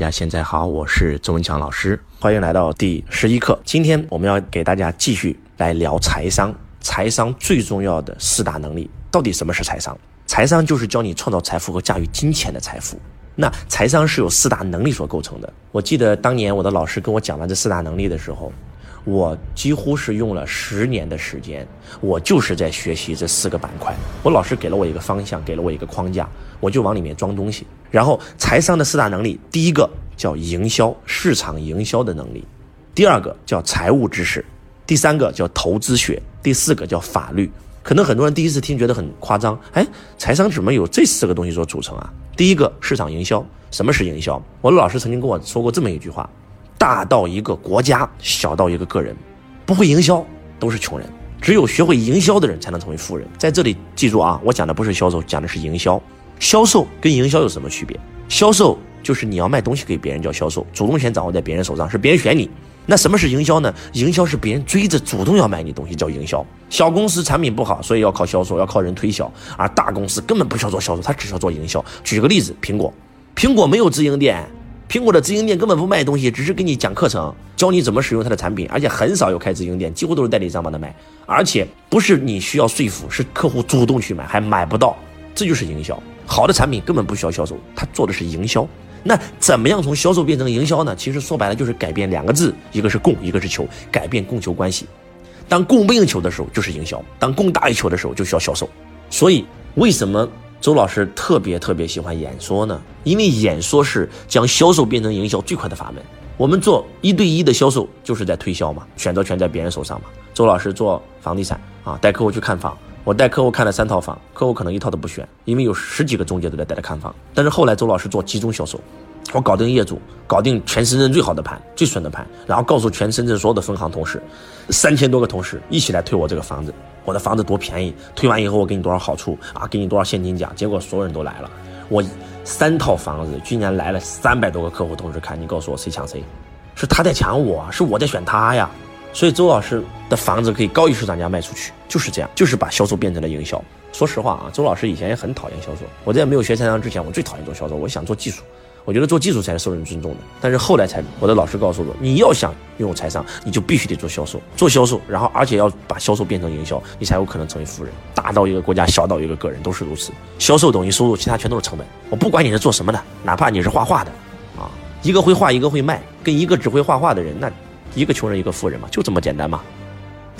大家现在好，我是周文强老师，欢迎来到第十一课。今天我们要给大家继续来聊财商。财商最重要的四大能力，到底什么是财商？财商就是教你创造财富和驾驭金钱的财富。那财商是由四大能力所构成的。我记得当年我的老师跟我讲了这四大能力的时候，我几乎是用了十年的时间，我就是在学习这四个板块。我老师给了我一个方向，给了我一个框架，我就往里面装东西。然后财商的四大能力，第一个叫营销，市场营销的能力；第二个叫财务知识；第三个叫投资学。第四个叫法律，可能很多人第一次听觉得很夸张，哎，财商怎么有这四个东西所组成啊？第一个市场营销，什么是营销？我的老师曾经跟我说过这么一句话：大到一个国家，小到一个个人，不会营销都是穷人，只有学会营销的人才能成为富人。在这里记住啊，我讲的不是销售，讲的是营销。销售跟营销有什么区别？销售就是你要卖东西给别人叫销售，主动权掌握在别人手上，是别人选你。那什么是营销呢？营销是别人追着主动要买你东西，叫营销。小公司产品不好，所以要靠销售，要靠人推销；而大公司根本不需要做销售，他只需要做营销。举个例子，苹果，苹果没有直营店，苹果的直营店根本不卖东西，只是给你讲课程，教你怎么使用它的产品，而且很少有开直营店，几乎都是代理商帮他卖。而且不是你需要说服，是客户主动去买，还买不到，这就是营销。好的产品根本不需要销售，他做的是营销。那怎么样从销售变成营销呢？其实说白了就是改变两个字，一个是供，一个是求，改变供求关系。当供不应求的时候就是营销，当供大于求的时候就需要销售。所以为什么周老师特别特别喜欢演说呢？因为演说是将销售变成营销最快的法门。我们做一对一的销售就是在推销嘛，选择权在别人手上嘛。周老师做房地产啊，带客户去看房。我带客户看了三套房，客户可能一套都不选，因为有十几个中介都在带他看房。但是后来周老师做集中销售，我搞定业主，搞定全深圳最好的盘、最损的盘，然后告诉全深圳所有的分行同事，三千多个同事一起来推我这个房子，我的房子多便宜，推完以后我给你多少好处啊，给你多少现金奖，结果所有人都来了，我三套房子居然来了三百多个客户同时看，你告诉我谁抢谁？是他在抢我，是我在选他呀。所以周老师的房子可以高于市场价卖出去，就是这样，就是把销售变成了营销。说实话啊，周老师以前也很讨厌销售。我在没有学财商之前，我最讨厌做销售，我想做技术，我觉得做技术才是受人尊重的。但是后来才，我的老师告诉我，你要想拥有财商，你就必须得做销售，做销售，然后而且要把销售变成营销，你才有可能成为富人。大到一个国家，小到一个个人都是如此。销售等于收入，其他全都是成本。我不管你是做什么的，哪怕你是画画的，啊，一个会画，一个会卖，跟一个只会画画的人，那。一个穷人，一个富人嘛，就这么简单嘛。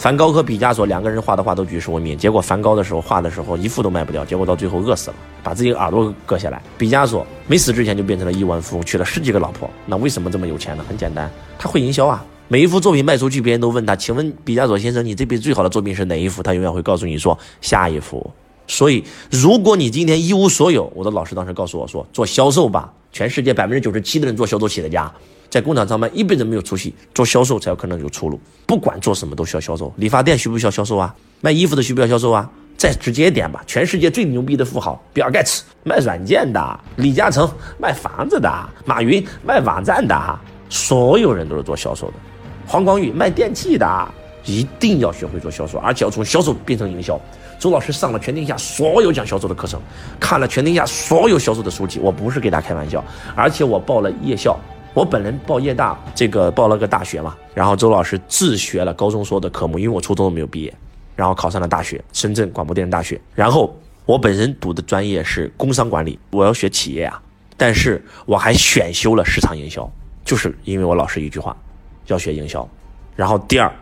梵高和毕加索两个人画的画都举世闻名，结果梵高的时候画的时候一幅都卖不掉，结果到最后饿死了，把自己的耳朵割下来。毕加索没死之前就变成了亿万富翁，娶了十几个老婆。那为什么这么有钱呢？很简单，他会营销啊。每一幅作品卖出去，别人都问他，请问毕加索先生，你这辈子最好的作品是哪一幅？他永远会告诉你说下一幅。所以，如果你今天一无所有，我的老师当时告诉我说，做销售吧。全世界百分之九十七的人做销售企业家。在工厂上班一辈子没有出息，做销售才有可能有出路。不管做什么都需要销售，理发店需不需要销售啊？卖衣服的需不需要销售啊？再直接一点吧，全世界最牛逼的富豪比尔盖茨卖软件的，李嘉诚卖房子的，马云卖网站的，所有人都是做销售的。黄光裕卖电器的，一定要学会做销售，而且要从销售变成营销。周老师上了全天下所有讲销售的课程，看了全天下所有销售的书籍，我不是给他开玩笑，而且我报了夜校。我本人报业大，这个报了个大学嘛，然后周老师自学了高中所有的科目，因为我初中都没有毕业，然后考上了大学，深圳广播电视大学。然后我本人读的专业是工商管理，我要学企业啊，但是我还选修了市场营销，就是因为我老师一句话，要学营销。然后第二，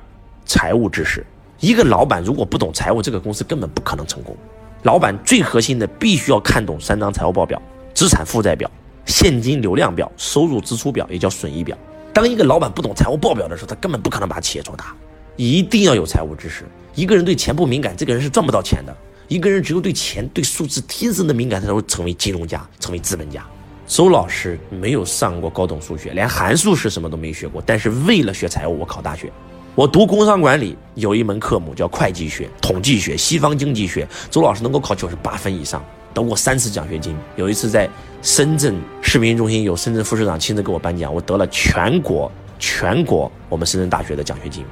财务知识，一个老板如果不懂财务，这个公司根本不可能成功。老板最核心的必须要看懂三张财务报表，资产负债表。现金流量表、收入支出表也叫损益表。当一个老板不懂财务报表的时候，他根本不可能把企业做大。一定要有财务知识。一个人对钱不敏感，这个人是赚不到钱的。一个人只有对钱、对数字天生的敏感，才会成为金融家、成为资本家。周老师没有上过高等数学，连函数是什么都没学过。但是为了学财务，我考大学。我读工商管理，有一门科目叫会计学、统计学、西方经济学。周老师能够考九十八分以上。得过三次奖学金，有一次在深圳市民中心，有深圳副市长亲自给我颁奖，我得了全国全国我们深圳大学的奖学金，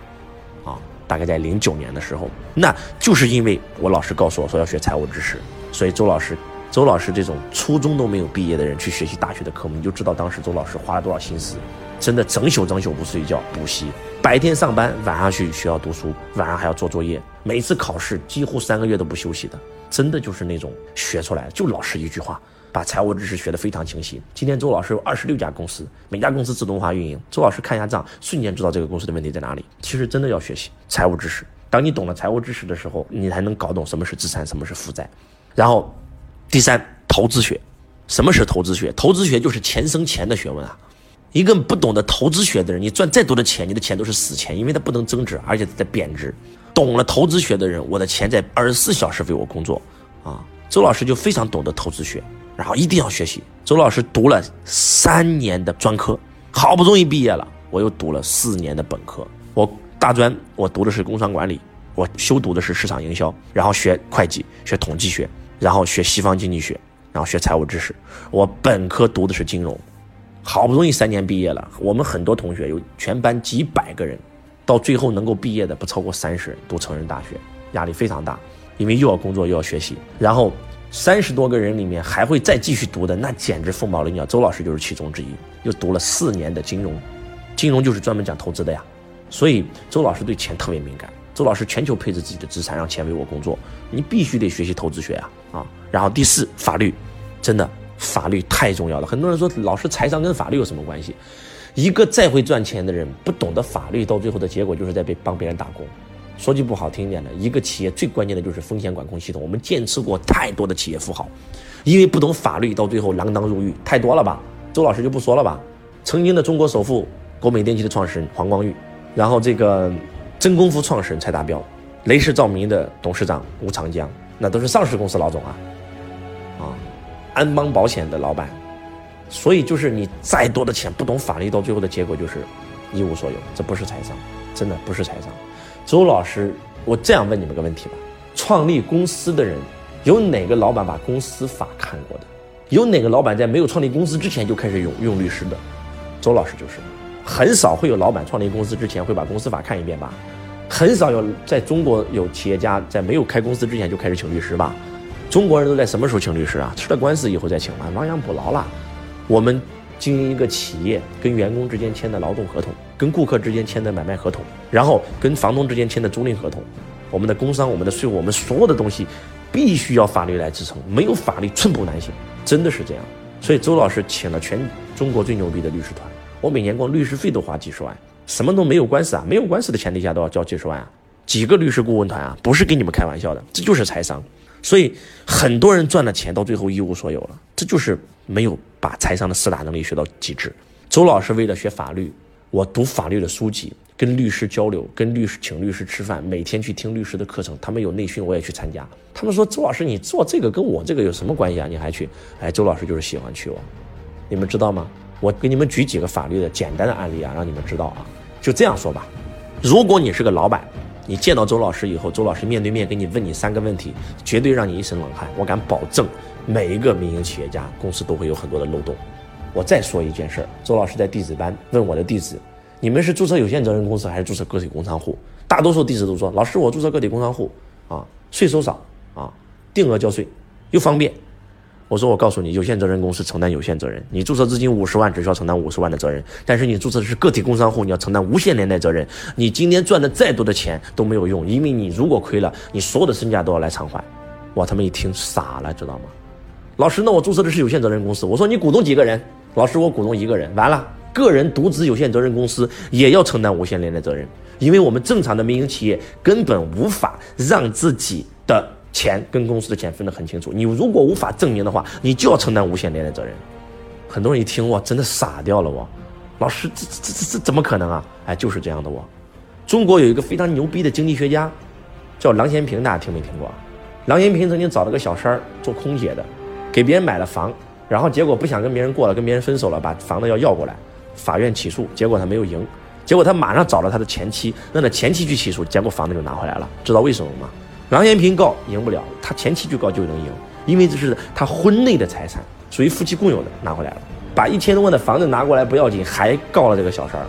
啊，大概在零九年的时候，那就是因为我老师告诉我说要学财务知识，所以周老师周老师这种初中都没有毕业的人去学习大学的科目，你就知道当时周老师花了多少心思，真的整宿整宿不睡觉补习，白天上班，晚上去学校读书，晚上还要做作业，每次考试几乎三个月都不休息的，真的就是那种学出来，就老师一句话，把财务知识学得非常清晰。今天周老师有二十六家公司，每家公司自动化运营，周老师看一下账，瞬间知道这个公司的问题在哪里。其实真的要学习财务知识，当你懂了财务知识的时候，你才能搞懂什么是资产，什么是负债，然后。第三，投资学，什么是投资学？投资学就是钱生钱的学问啊！一个不懂得投资学的人，你赚再多的钱，你的钱都是死钱，因为它不能增值，而且在贬值。懂了投资学的人，我的钱在二十四小时为我工作啊！周老师就非常懂得投资学，然后一定要学习。周老师读了三年的专科，好不容易毕业了，我又读了四年的本科。我大专我读的是工商管理，我修读的是市场营销，然后学会计，学统计学。然后学西方经济学，然后学财务知识。我本科读的是金融，好不容易三年毕业了。我们很多同学有全班几百个人，到最后能够毕业的不超过三十人，读成人大学，压力非常大，因为又要工作又要学习。然后三十多个人里面还会再继续读的，那简直凤毛麟角。周老师就是其中之一，又读了四年的金融，金融就是专门讲投资的呀。所以周老师对钱特别敏感。周老师全球配置自己的资产，让钱为我工作。你必须得学习投资学啊啊！然后第四，法律，真的法律太重要了。很多人说，老师财商跟法律有什么关系？一个再会赚钱的人，不懂得法律，到最后的结果就是在被帮别人打工。说句不好听点的，一个企业最关键的就是风险管控系统。我们见识过太多的企业富豪，因为不懂法律，到最后锒铛入狱，太多了吧？周老师就不说了吧。曾经的中国首富国美电器的创始人黄光裕，然后这个。真功夫创始人蔡达标，雷士照明的董事长吴长江，那都是上市公司老总，啊，安邦保险的老板，所以就是你再多的钱，不懂法律，到最后的结果就是一无所有，这不是财商，真的不是财商。周老师，我这样问你们个问题吧：创立公司的人，有哪个老板把公司法看过的？有哪个老板在没有创立公司之前就开始用用律师的？周老师就是。很少会有老板创立公司之前会把公司法看一遍吧？很少有在中国有企业家在没有开公司之前就开始请律师吧？中国人都在什么时候请律师啊？吃了官司以后再请吗？亡羊补牢了。我们经营一个企业，跟员工之间签的劳动合同，跟顾客之间签的买卖合同，然后跟房东之间签的租赁合同，我们的工商、我们的税务、我们所有的东西，必须要法律来支撑，没有法律寸步难行，真的是这样。所以周老师请了全中国最牛逼的律师团。我每年光律师费都花几十万，什么都没有官司啊，没有官司的前提下都要交几十万啊，几个律师顾问团啊，不是跟你们开玩笑的，这就是财商。所以很多人赚了钱到最后一无所有了，这就是没有把财商的四大能力学到极致。周老师为了学法律，我读法律的书籍，跟律师交流，跟律师请律师吃饭，每天去听律师的课程，他们有内训我也去参加。他们说周老师你做这个跟我这个有什么关系啊？你还去？哎，周老师就是喜欢去哦，你们知道吗？我给你们举几个法律的简单的案例啊，让你们知道啊。就这样说吧，如果你是个老板，你见到周老师以后，周老师面对面给你问你三个问题，绝对让你一身冷汗。我敢保证，每一个民营企业家公司都会有很多的漏洞。我再说一件事儿，周老师在弟子班问我的弟子，你们是注册有限责任公司还是注册个体工商户？大多数弟子都说，老师我注册个体工商户啊，税收少啊，定额交税又方便。我说，我告诉你，有限责任公司承担有限责任，你注册资金五十万，只需要承担五十万的责任。但是你注册的是个体工商户，你要承担无限连带责任。你今天赚的再多的钱都没有用，因为你如果亏了，你所有的身价都要来偿还。哇，他们一听傻了，知道吗？老师，那我注册的是有限责任公司。我说你股东几个人？老师，我股东一个人。完了，个人独资有限责任公司也要承担无限连带责任，因为我们正常的民营企业根本无法让自己的。钱跟公司的钱分得很清楚，你如果无法证明的话，你就要承担无限连带责任。很多人一听哇，真的傻掉了哇！老师，这这这这怎么可能啊？哎，就是这样的哇！中国有一个非常牛逼的经济学家，叫郎咸平，大家听没听过？郎咸平曾经找了个小三儿做空姐的，给别人买了房，然后结果不想跟别人过了，跟别人分手了，把房子要要过来，法院起诉，结果他没有赢，结果他马上找了他的前妻，让他前妻去起诉，结果房子就拿回来了。知道为什么吗？郎咸平告赢不了，他前妻去告就能赢，因为这是他婚内的财产，属于夫妻共有的，拿回来了。把一千多万的房子拿过来不要紧，还告了这个小三儿，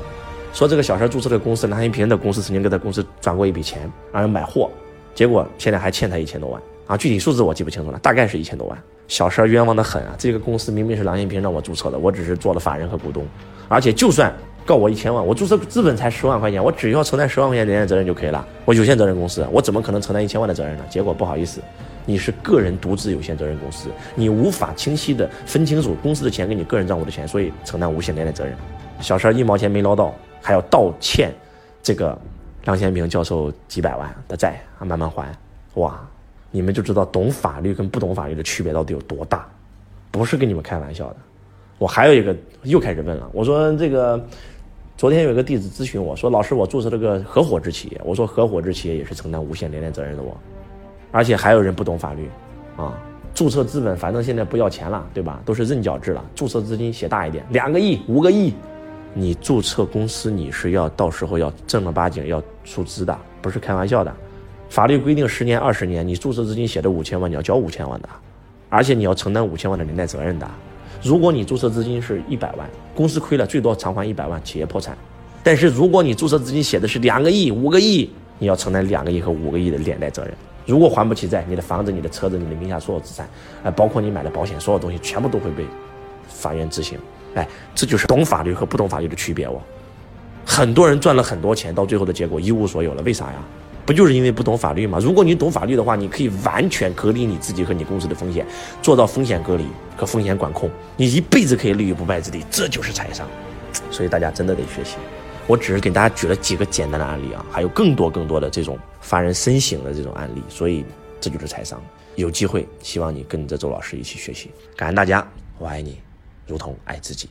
说这个小三儿注册的公司，郎咸平的公司曾经给他公司转过一笔钱，让人买货，结果现在还欠他一千多万啊，具体数字我记不清楚了，大概是一千多万。小三儿冤枉的很啊！这个公司明明是郎咸平让我注册的，我只是做了法人和股东，而且就算告我一千万，我注册资本才十万块钱，我只要承担十万块钱连带责任就可以了。我有限责任公司，我怎么可能承担一千万的责任呢？结果不好意思，你是个人独资有限责任公司，你无法清晰的分清楚公司的钱跟你个人账户的钱，所以承担无限连带责任。小事儿一毛钱没捞到，还要道歉，这个郎咸平教授几百万的债啊，慢慢还，哇！你们就知道懂法律跟不懂法律的区别到底有多大，不是跟你们开玩笑的。我还有一个又开始问了，我说这个昨天有个弟子咨询我说，老师我注册了个合伙制企业，我说合伙制企业也是承担无限连带责任的，我，而且还有人不懂法律，啊，注册资本反正现在不要钱了，对吧？都是认缴制了，注册资金写大一点，两个亿、五个亿，你注册公司你是要到时候要正儿八经要出资的，不是开玩笑的。法律规定十年、二十年，你注册资金写的五千万，你要交五千万的，而且你要承担五千万的连带责任的。如果你注册资金是一百万，公司亏了最多偿还一百万，企业破产。但是如果你注册资金写的是两个亿、五个亿，你要承担两个亿和五个亿的连带责任。如果还不起债，你的房子、你的车子、你的名下所有资产，哎，包括你买的保险，所有东西全部都会被法院执行。哎，这就是懂法律和不懂法律的区别哦。很多人赚了很多钱，到最后的结果一无所有了，为啥呀？不就是因为不懂法律吗？如果你懂法律的话，你可以完全隔离你自己和你公司的风险，做到风险隔离和风险管控，你一辈子可以立于不败之地。这就是财商，所以大家真的得学习。我只是给大家举了几个简单的案例啊，还有更多更多的这种发人深省的这种案例。所以这就是财商。有机会，希望你跟着周老师一起学习。感恩大家，我爱你，如同爱自己。